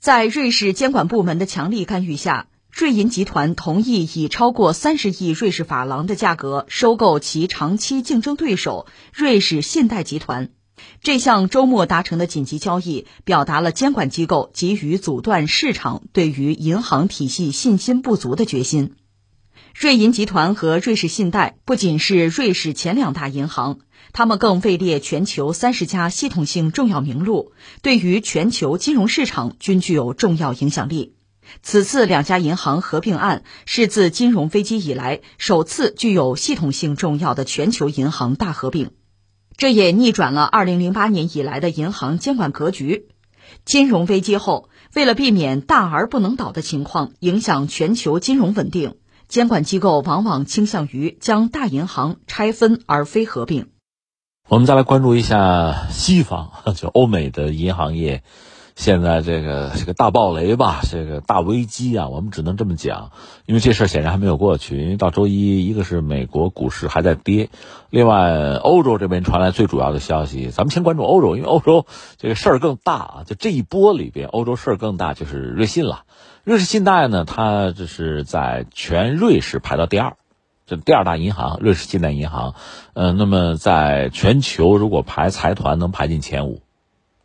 在瑞士监管部门的强力干预下，瑞银集团同意以超过三十亿瑞士法郎的价格收购其长期竞争对手瑞士信贷集团。这项周末达成的紧急交易，表达了监管机构急于阻断市场对于银行体系信心不足的决心。瑞银集团和瑞士信贷不仅是瑞士前两大银行，他们更位列全球三十家系统性重要名录，对于全球金融市场均具有重要影响力。此次两家银行合并案是自金融危机以来首次具有系统性重要的全球银行大合并，这也逆转了二零零八年以来的银行监管格局。金融危机后，为了避免大而不能倒的情况影响全球金融稳定。监管机构往往倾向于将大银行拆分而非合并。我们再来关注一下西方，就欧美的银行业。现在这个这个大暴雷吧，这个大危机啊，我们只能这么讲，因为这事儿显然还没有过去。因为到周一，一个是美国股市还在跌，另外欧洲这边传来最主要的消息，咱们先关注欧洲，因为欧洲这个事儿更大啊。就这一波里边，欧洲事儿更大，就是瑞信了。瑞士信贷呢，它这是在全瑞士排到第二，这第二大银行，瑞士信贷银行。呃，那么在全球如果排财团，能排进前五。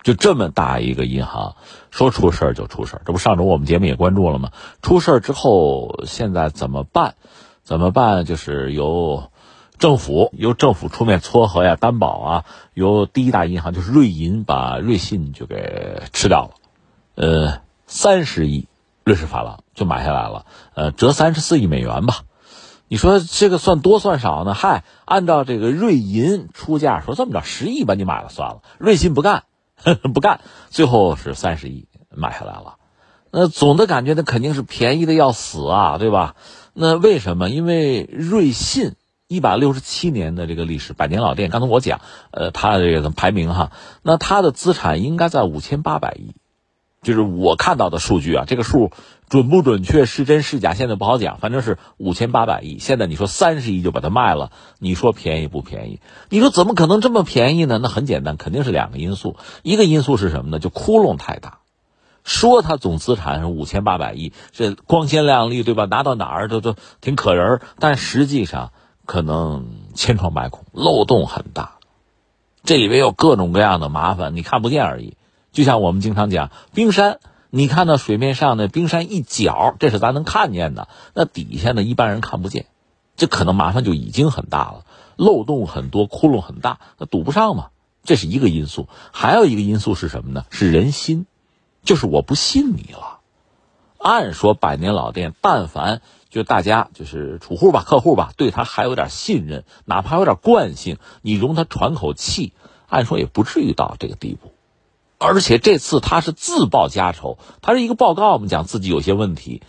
就这么大一个银行，说出事儿就出事儿，这不上周我们节目也关注了吗？出事儿之后，现在怎么办？怎么办？就是由政府由政府出面撮合呀、担保啊，由第一大银行就是瑞银把瑞信就给吃掉了，呃，三十亿瑞士法郎就买下来了，呃，折三十四亿美元吧。你说这个算多算少呢？嗨，按照这个瑞银出价说这么着，十亿把你买了算了，瑞信不干。不干，最后是三十亿买下来了。那总的感觉，那肯定是便宜的要死啊，对吧？那为什么？因为瑞信一百六十七年的这个历史，百年老店。刚才我讲，呃，它的这个排名哈，那它的资产应该在五千八百亿。就是我看到的数据啊，这个数准不准确、是真是假，现在不好讲。反正是五千八百亿。现在你说三十亿就把它卖了，你说便宜不便宜？你说怎么可能这么便宜呢？那很简单，肯定是两个因素。一个因素是什么呢？就窟窿太大。说它总资产是五千八百亿，这光鲜亮丽，对吧？拿到哪儿都都挺可人儿，但实际上可能千疮百孔，漏洞很大。这里边有各种各样的麻烦，你看不见而已。就像我们经常讲，冰山，你看到水面上的冰山一角，这是咱能看见的，那底下呢，一般人看不见，这可能麻烦就已经很大了，漏洞很多，窟窿很大，那堵不上嘛，这是一个因素。还有一个因素是什么呢？是人心，就是我不信你了。按说百年老店，但凡就大家就是储户吧、客户吧，对他还有点信任，哪怕有点惯性，你容他喘口气，按说也不至于到这个地步。而且这次他是自报家仇，他是一个报告，我们讲自己有些问题。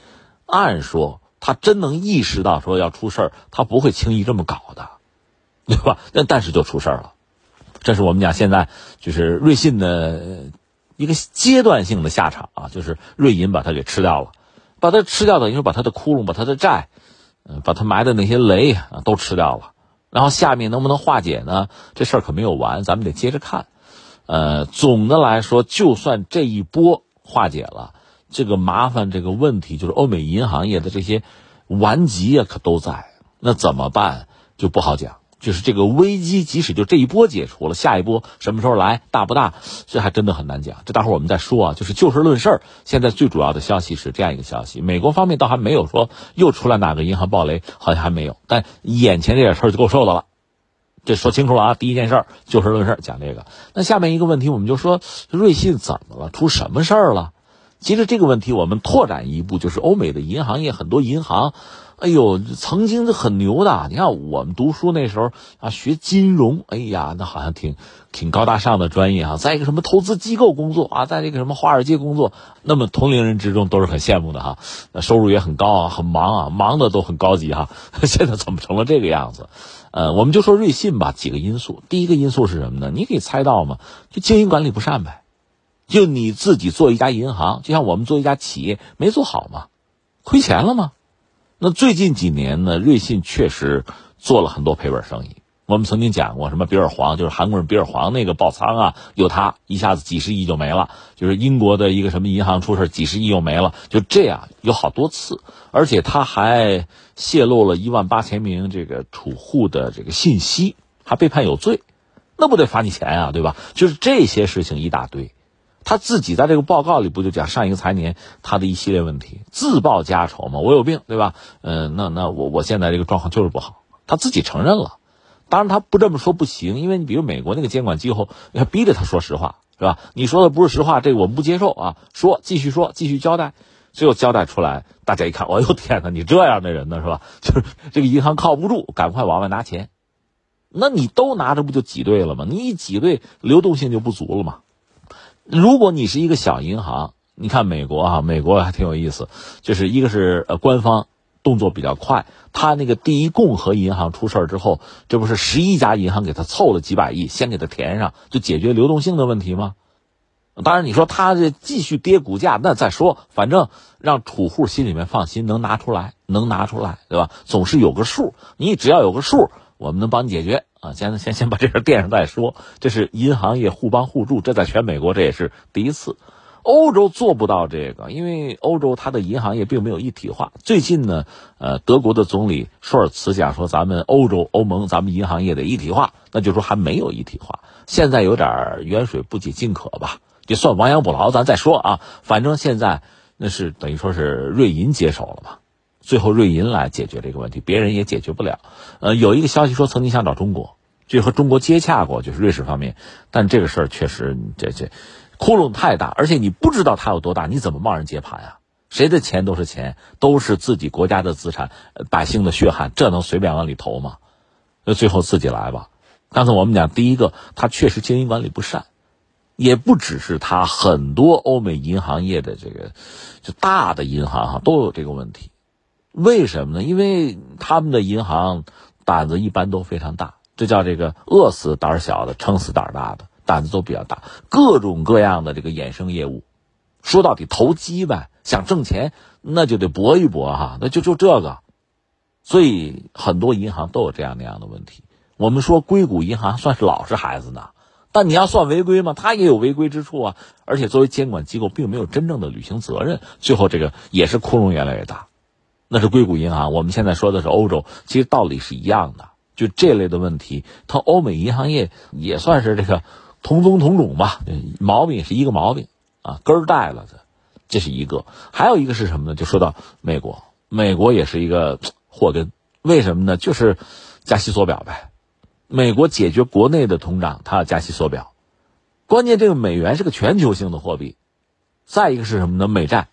按说他真能意识到说要出事儿，他不会轻易这么搞的，对吧？那但是就出事儿了。这是我们讲现在就是瑞信的一个阶段性的下场啊，就是瑞银把它给吃掉了，把它吃掉等于说把它的窟窿、把它的债、嗯，把它埋的那些雷啊都吃掉了。然后下面能不能化解呢？这事儿可没有完，咱们得接着看。呃，总的来说，就算这一波化解了，这个麻烦这个问题，就是欧美银行业的这些顽疾啊，可都在。那怎么办就不好讲。就是这个危机，即使就这一波解除了，下一波什么时候来，大不大，这还真的很难讲。这待会儿我们再说啊。就是就事论事，现在最主要的消息是这样一个消息：美国方面倒还没有说又出来哪个银行暴雷，好像还没有。但眼前这点事儿就够受的了。这说清楚了啊！第一件事就事论事讲这个。那下面一个问题，我们就说瑞信怎么了？出什么事儿了？其实这个问题我们拓展一步，就是欧美的银行业很多银行，哎呦，曾经很牛的。你看我们读书那时候啊，学金融，哎呀，那好像挺挺高大上的专业啊，在一个什么投资机构工作啊，在这个什么华尔街工作，那么同龄人之中都是很羡慕的哈。那收入也很高啊，很忙啊，忙的都很高级哈。现在怎么成了这个样子？呃，我们就说瑞信吧，几个因素。第一个因素是什么呢？你可以猜到吗？就经营管理不善呗。就你自己做一家银行，就像我们做一家企业，没做好嘛？亏钱了吗？那最近几年呢，瑞信确实做了很多赔本生意，我们曾经讲过，什么比尔黄，就是韩国人比尔黄那个爆仓啊，有他一下子几十亿就没了，就是英国的一个什么银行出事，几十亿又没了，就这样有好多次，而且他还泄露了一万八千名这个储户的这个信息，还被判有罪，那不得罚你钱啊，对吧？就是这些事情一大堆，他自己在这个报告里不就讲上一个财年他的一系列问题，自曝家仇嘛，我有病，对吧？嗯，那那我我现在这个状况就是不好，他自己承认了。当然，他不这么说不行，因为你比如美国那个监管机构要逼着他说实话，是吧？你说的不是实话，这个我们不接受啊！说，继续说，继续交代，最后交代出来，大家一看，哎呦天哪，你这样的人呢，是吧？就是这个银行靠不住，赶快往外拿钱，那你都拿着不就挤兑了吗？你一挤兑，流动性就不足了嘛。如果你是一个小银行，你看美国啊，美国还挺有意思，就是一个是呃官方。动作比较快，他那个第一共和银行出事儿之后，这不是十一家银行给他凑了几百亿，先给他填上，就解决流动性的问题吗？当然，你说他这继续跌股价，那再说，反正让储户心里面放心，能拿出来，能拿出来，对吧？总是有个数，你只要有个数，我们能帮你解决啊。先先先把这事垫上再说，这是银行业互帮互助，这在全美国这也是第一次。欧洲做不到这个，因为欧洲它的银行业并没有一体化。最近呢，呃，德国的总理舒尔茨讲说，咱们欧洲欧盟咱们银行业得一体化，那就说还没有一体化。现在有点远水不解近渴吧，就算亡羊补牢，咱再说啊。反正现在那是等于说是瑞银接手了嘛，最后瑞银来解决这个问题，别人也解决不了。呃，有一个消息说曾经想找中国，就和中国接洽过，就是瑞士方面，但这个事儿确实这这。窟窿太大，而且你不知道它有多大，你怎么贸然接盘呀？谁的钱都是钱，都是自己国家的资产，百姓的血汗，这能随便往里投吗？那最后自己来吧。刚才我们讲第一个，他确实经营管理不善，也不只是他，很多欧美银行业的这个就大的银行哈都有这个问题。为什么呢？因为他们的银行胆子一般都非常大，这叫这个饿死胆小的，撑死胆大的。胆子都比较大，各种各样的这个衍生业务，说到底投机呗，想挣钱那就得搏一搏哈，那就就这个，所以很多银行都有这样那样的问题。我们说硅谷银行算是老实孩子呢，但你要算违规吗？它也有违规之处啊，而且作为监管机构，并没有真正的履行责任，最后这个也是窟窿越来越大。那是硅谷银行，我们现在说的是欧洲，其实道理是一样的，就这类的问题，它欧美银行业也算是这个。同宗同种吧，毛病是一个毛病啊，根儿带了的，这是一个。还有一个是什么呢？就说到美国，美国也是一个祸根。为什么呢？就是加息缩表呗。美国解决国内的通胀，它要加息缩表。关键这个美元是个全球性的货币。再一个是什么呢？美债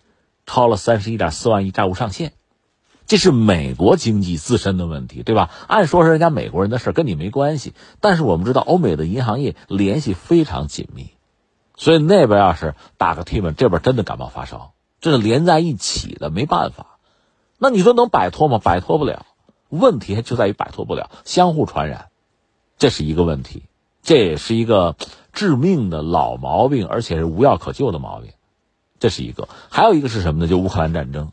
超了三十一点四万亿债务上限。这是美国经济自身的问题，对吧？按说是人家美国人的事跟你没关系。但是我们知道，欧美的银行业联系非常紧密，所以那边要是打个 T 嘛，这边真的感冒发烧，这是连在一起的，没办法。那你说能摆脱吗？摆脱不了。问题就在于摆脱不了，相互传染，这是一个问题，这也是一个致命的老毛病，而且是无药可救的毛病。这是一个，还有一个是什么呢？就乌克兰战争。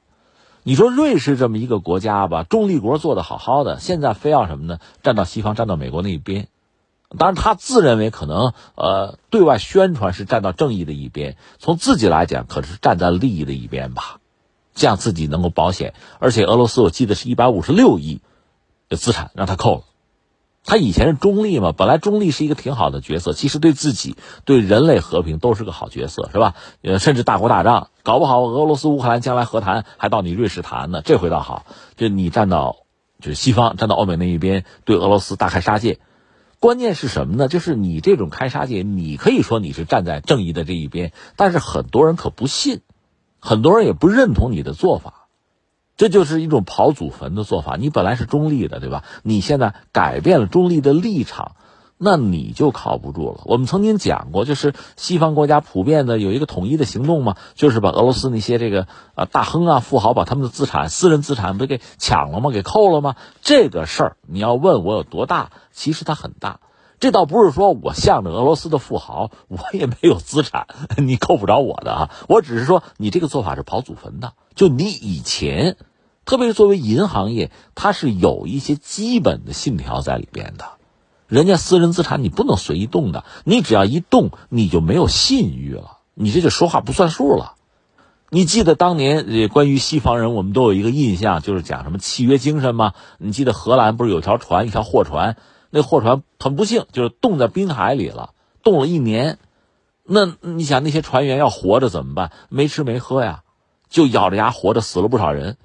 你说瑞士这么一个国家吧，中立国做的好好的，现在非要什么呢？站到西方，站到美国那一边。当然，他自认为可能呃，对外宣传是站到正义的一边，从自己来讲，可是站在利益的一边吧，这样自己能够保险。而且俄罗斯，我记得是一百五十六亿的资产让他扣了。他以前是中立嘛，本来中立是一个挺好的角色，其实对自己、对人类和平都是个好角色，是吧？呃，甚至大国大仗，搞不好俄罗斯、乌克兰将来和谈还到你瑞士谈呢。这回倒好，就你站到就是西方，站到欧美那一边，对俄罗斯大开杀戒。关键是什么呢？就是你这种开杀戒，你可以说你是站在正义的这一边，但是很多人可不信，很多人也不认同你的做法。这就是一种刨祖坟的做法。你本来是中立的，对吧？你现在改变了中立的立场，那你就靠不住了。我们曾经讲过，就是西方国家普遍的有一个统一的行动嘛，就是把俄罗斯那些这个呃大亨啊、富豪把他们的资产、私人资产不给抢了吗？给扣了吗？这个事儿你要问我有多大，其实它很大。这倒不是说我向着俄罗斯的富豪，我也没有资产，你扣不着我的啊。我只是说你这个做法是刨祖坟的，就你以前。特别是作为银行业，它是有一些基本的信条在里边的。人家私人资产你不能随意动的，你只要一动，你就没有信誉了，你这就说话不算数了。你记得当年关于西方人，我们都有一个印象，就是讲什么契约精神吗？你记得荷兰不是有条船，一条货船，那货船很不幸就是冻在冰海里了，冻了一年。那你想那些船员要活着怎么办？没吃没喝呀，就咬着牙活着，死了不少人。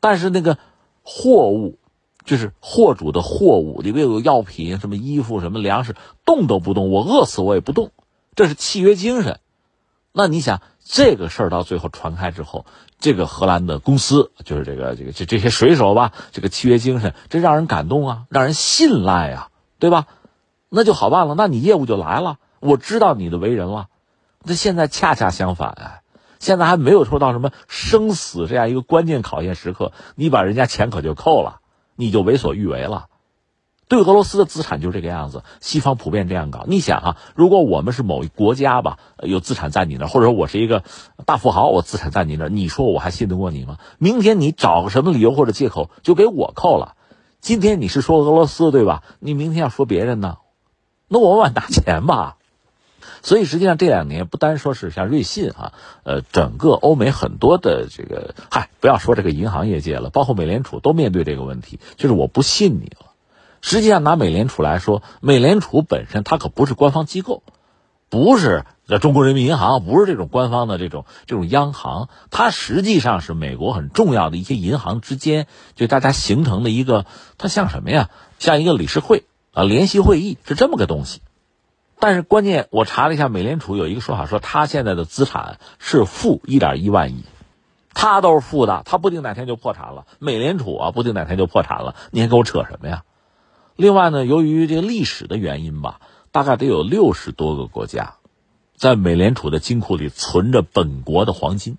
但是那个货物，就是货主的货物里边有药品、什么衣服、什么粮食，动都不动，我饿死我也不动，这是契约精神。那你想？这个事儿到最后传开之后，这个荷兰的公司就是这个这个这这些水手吧，这个契约精神，这让人感动啊，让人信赖啊，对吧？那就好办了，那你业务就来了，我知道你的为人了。那现在恰恰相反啊，现在还没有说到什么生死这样一个关键考验时刻，你把人家钱可就扣了，你就为所欲为了。对俄罗斯的资产就这个样子，西方普遍这样搞。你想啊，如果我们是某一国家吧，有资产在你那儿，或者说我是一个大富豪，我资产在你那儿，你说我还信得过你吗？明天你找个什么理由或者借口就给我扣了。今天你是说俄罗斯对吧？你明天要说别人呢，那我往哪拿钱吧。所以实际上这两年不单说是像瑞信啊，呃，整个欧美很多的这个，嗨，不要说这个银行业界了，包括美联储都面对这个问题，就是我不信你了。实际上，拿美联储来说，美联储本身它可不是官方机构，不是中国人民银行，不是这种官方的这种这种央行，它实际上是美国很重要的一些银行之间就大家形成的一个，它像什么呀？像一个理事会啊，联席会议是这么个东西。但是关键，我查了一下，美联储有一个说法，说它现在的资产是负一点一万亿，它都是负的，它不定哪天就破产了。美联储啊，不定哪天就破产了，你还跟我扯什么呀？另外呢，由于这个历史的原因吧，大概得有六十多个国家，在美联储的金库里存着本国的黄金，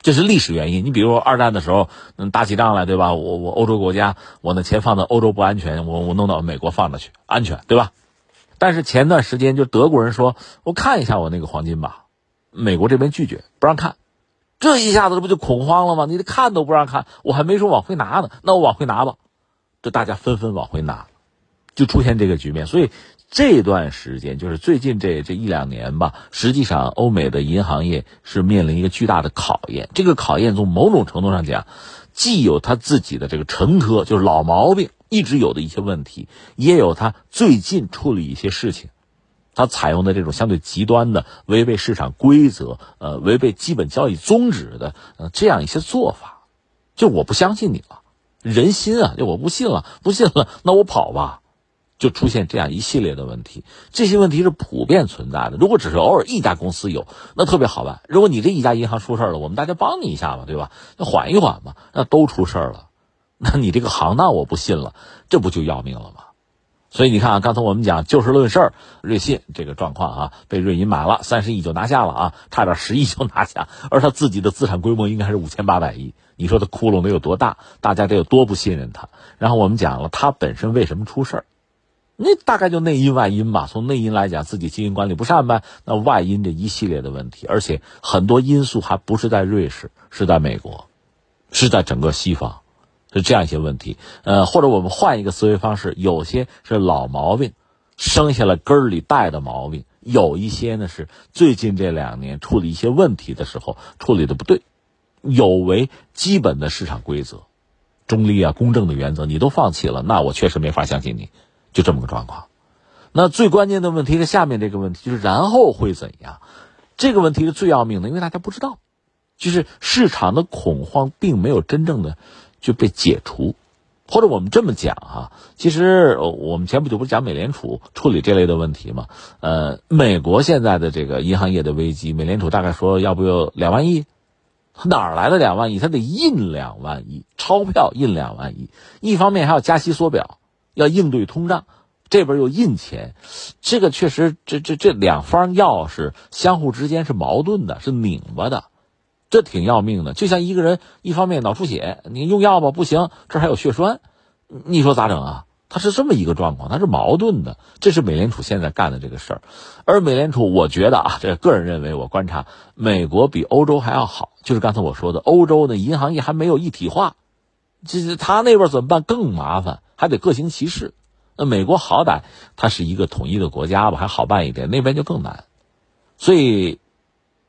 这是历史原因。你比如二战的时候，嗯，打起仗来，对吧？我我欧洲国家，我那钱放在欧洲不安全，我我弄到美国放着去，安全，对吧？但是前段时间就德国人说，我看一下我那个黄金吧，美国这边拒绝不让看，这一下子这不就恐慌了吗？你看都不让看，我还没说往回拿呢，那我往回拿吧，这大家纷纷往回拿。就出现这个局面，所以这段时间就是最近这这一两年吧，实际上欧美的银行业是面临一个巨大的考验。这个考验从某种程度上讲，既有他自己的这个陈科，就是老毛病一直有的一些问题，也有他最近处理一些事情，他采用的这种相对极端的、违背市场规则、呃违背基本交易宗旨的呃这样一些做法。就我不相信你了，人心啊，就我不信了，不信了，那我跑吧。就出现这样一系列的问题，这些问题是普遍存在的。如果只是偶尔一家公司有，那特别好办。如果你这一家银行出事了，我们大家帮你一下嘛，对吧？那缓一缓嘛。那都出事了，那你这个行当我不信了，这不就要命了吗？所以你看啊，刚才我们讲就事论事，瑞信这个状况啊，被瑞银买了三十亿就拿下了啊，差点十亿就拿下，而他自己的资产规模应该是五千八百亿，你说他窟窿得有多大？大家得有多不信任他？然后我们讲了，他本身为什么出事儿？那大概就内因外因吧。从内因来讲，自己经营管理不善呗；那外因这一系列的问题，而且很多因素还不是在瑞士，是在美国，是在整个西方，是这样一些问题。呃，或者我们换一个思维方式，有些是老毛病，生下了根儿里带的毛病；有一些呢是最近这两年处理一些问题的时候处理的不对，有违基本的市场规则、中立啊、公正的原则，你都放弃了，那我确实没法相信你。就这么个状况，那最关键的问题是下面这个问题，就是然后会怎样？这个问题是最要命的，因为大家不知道，就是市场的恐慌并没有真正的就被解除，或者我们这么讲啊，其实我们前不久不是讲美联储处理这类的问题吗？呃，美国现在的这个银行业的危机，美联储大概说要不要两万亿，哪儿来的两万亿？他得印两万亿钞票，印两万亿，一方面还要加息缩表。要应对通胀，这边又印钱，这个确实，这这这两方要是相互之间是矛盾的，是拧巴的，这挺要命的。就像一个人一方面脑出血，你用药吧不行，这还有血栓，你说咋整啊？他是这么一个状况，他是矛盾的。这是美联储现在干的这个事儿，而美联储，我觉得啊，这个人认为，我观察美国比欧洲还要好，就是刚才我说的，欧洲的银行业还没有一体化。这是他那边怎么办更麻烦，还得各行其事。那美国好歹它是一个统一的国家吧，还好办一点，那边就更难。所以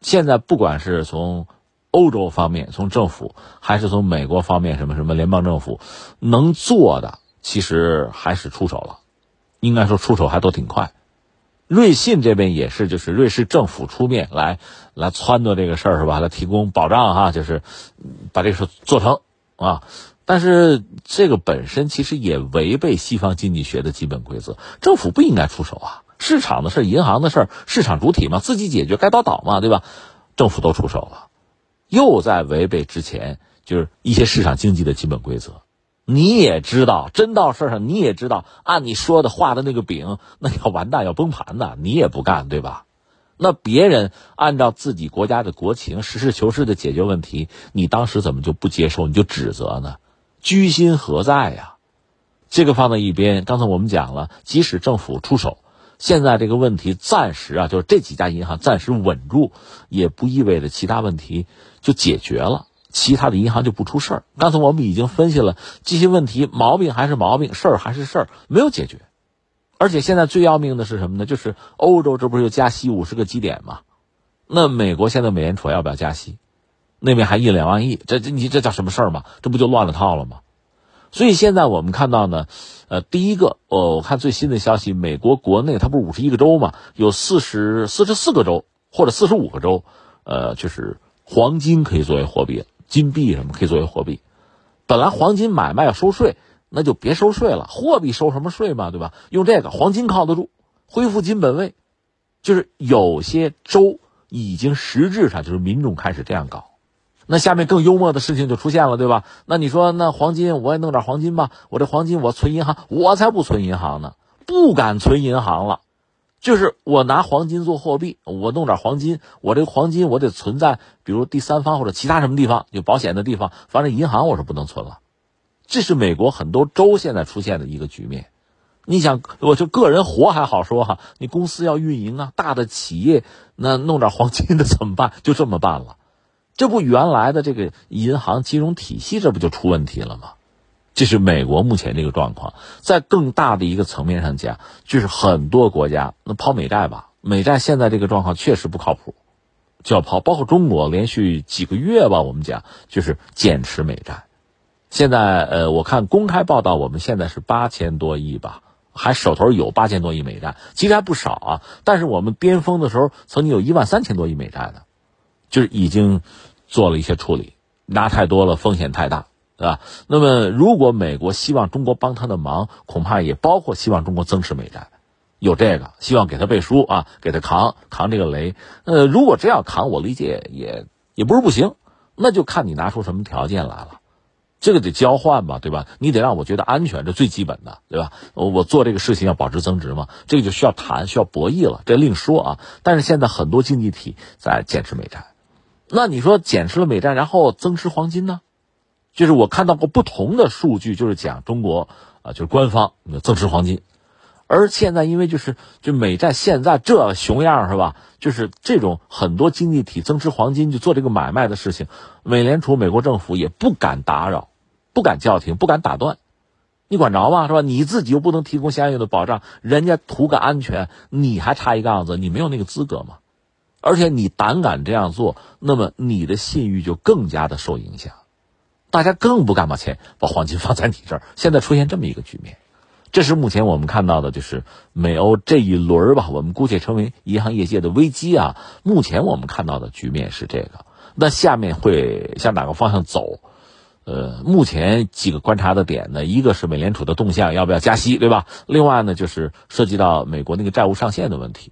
现在不管是从欧洲方面，从政府，还是从美国方面，什么什么联邦政府能做的，其实还是出手了。应该说出手还都挺快。瑞信这边也是，就是瑞士政府出面来来撺掇这个事儿是吧？来提供保障哈，就是把这个事做成啊。但是这个本身其实也违背西方经济学的基本规则，政府不应该出手啊。市场的事银行的事市场主体嘛，自己解决该倒倒嘛，对吧？政府都出手了，又在违背之前就是一些市场经济的基本规则。你也知道，真到事儿上，你也知道，按你说的画的那个饼，那要完蛋要崩盘的，你也不干，对吧？那别人按照自己国家的国情，实事求是的解决问题，你当时怎么就不接受，你就指责呢？居心何在呀？这个放在一边。刚才我们讲了，即使政府出手，现在这个问题暂时啊，就是这几家银行暂时稳住，也不意味着其他问题就解决了，其他的银行就不出事儿。刚才我们已经分析了这些问题，毛病还是毛病，事儿还是事儿，没有解决。而且现在最要命的是什么呢？就是欧洲这不是又加息五十个基点吗？那美国现在美联储要不要加息？那边还印两万亿，这这你这叫什么事儿吗？这不就乱了套了吗？所以现在我们看到呢，呃，第一个，哦，我看最新的消息，美国国内它不是五十一个州嘛，有四十四十四个州或者四十五个州，呃，就是黄金可以作为货币，金币什么可以作为货币。本来黄金买卖要收税，那就别收税了，货币收什么税嘛，对吧？用这个黄金靠得住，恢复金本位，就是有些州已经实质上就是民众开始这样搞。那下面更幽默的事情就出现了，对吧？那你说，那黄金我也弄点黄金吧？我这黄金我存银行，我才不存银行呢，不敢存银行了。就是我拿黄金做货币，我弄点黄金，我这黄金我得存在，比如第三方或者其他什么地方有保险的地方，反正银行我是不能存了。这是美国很多州现在出现的一个局面。你想，我就个人活还好说哈，你公司要运营啊，大的企业那弄点黄金的怎么办？就这么办了。这不原来的这个银行金融体系，这不就出问题了吗？这是美国目前这个状况。在更大的一个层面上讲，就是很多国家那抛美债吧，美债现在这个状况确实不靠谱，就要抛。包括中国连续几个月吧，我们讲就是减持美债。现在呃，我看公开报道，我们现在是八千多亿吧，还手头有八千多亿美债，其实还不少啊。但是我们巅峰的时候，曾经有一万三千多亿美债呢。就是已经做了一些处理，拿太多了，风险太大，对吧？那么，如果美国希望中国帮他的忙，恐怕也包括希望中国增持美债，有这个希望给他背书啊，给他扛扛这个雷。呃，如果真要扛，我理解也也不是不行，那就看你拿出什么条件来了。这个得交换吧，对吧？你得让我觉得安全，这最基本的，对吧？我做这个事情要保值增值嘛，这个就需要谈，需要博弈了，这另说啊。但是现在很多经济体在减持美债。那你说减持了美债，然后增持黄金呢？就是我看到过不同的数据，就是讲中国啊，就是官方增持黄金，而现在因为就是就美债现在这熊样是吧？就是这种很多经济体增持黄金就做这个买卖的事情，美联储、美国政府也不敢打扰，不敢叫停，不敢打断，你管着吗？是吧？你自己又不能提供相应的保障，人家图个安全，你还差一杠子，你没有那个资格吗？而且你胆敢这样做，那么你的信誉就更加的受影响，大家更不敢把钱把黄金放在你这儿。现在出现这么一个局面，这是目前我们看到的，就是美欧这一轮吧，我们姑且称为银行业界的危机啊。目前我们看到的局面是这个，那下面会向哪个方向走？呃，目前几个观察的点呢，一个是美联储的动向要不要加息，对吧？另外呢，就是涉及到美国那个债务上限的问题。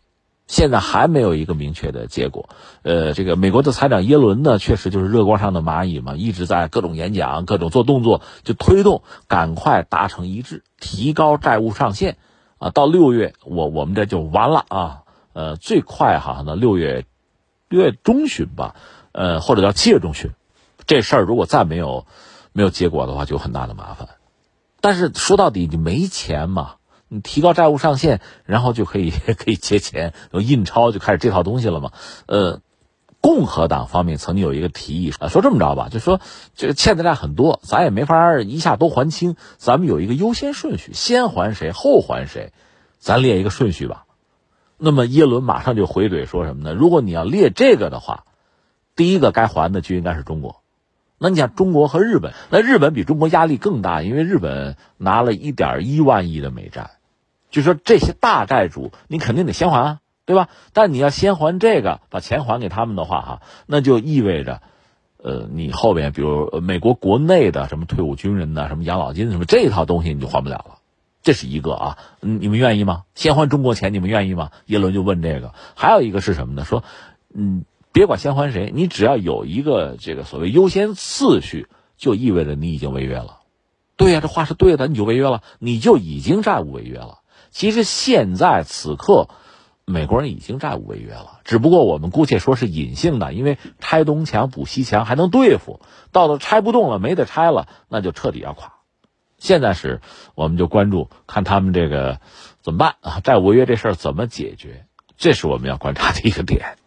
现在还没有一个明确的结果，呃，这个美国的财长耶伦呢，确实就是热锅上的蚂蚁嘛，一直在各种演讲、各种做动作，就推动赶快达成一致，提高债务上限，啊，到六月我我们这就完了啊，呃，最快哈那六月六月中旬吧，呃，或者叫七月中旬，这事儿如果再没有没有结果的话，就很大的麻烦。但是说到底，你没钱嘛。你提高债务上限，然后就可以 可以借钱，有印钞就开始这套东西了嘛？呃，共和党方面曾经有一个提议，说这么着吧，就说这个欠的债很多，咱也没法一下都还清，咱们有一个优先顺序，先还谁后还谁，咱列一个顺序吧。那么耶伦马上就回怼说什么呢？如果你要列这个的话，第一个该还的就应该是中国。那你想中国和日本，那日本比中国压力更大，因为日本拿了一点一万亿的美债，就说这些大债主你肯定得先还啊。对吧？但你要先还这个，把钱还给他们的话，哈，那就意味着，呃，你后边比如美国国内的什么退伍军人呐，什么养老金什么这一套东西你就还不了了，这是一个啊。你们愿意吗？先还中国钱，你们愿意吗？耶伦就问这个。还有一个是什么呢？说，嗯，别管先还谁，你只要有一个这个所谓优先次序，就意味着你已经违约了。对呀，这话是对的，你就违约了，你就已经债务违约了。其实现在此刻。美国人已经债务违约了，只不过我们姑且说是隐性的，因为拆东墙补西墙还能对付，到了拆不动了，没得拆了，那就彻底要垮。现在是，我们就关注看他们这个怎么办啊？债务违约这事儿怎么解决？这是我们要观察的一个点。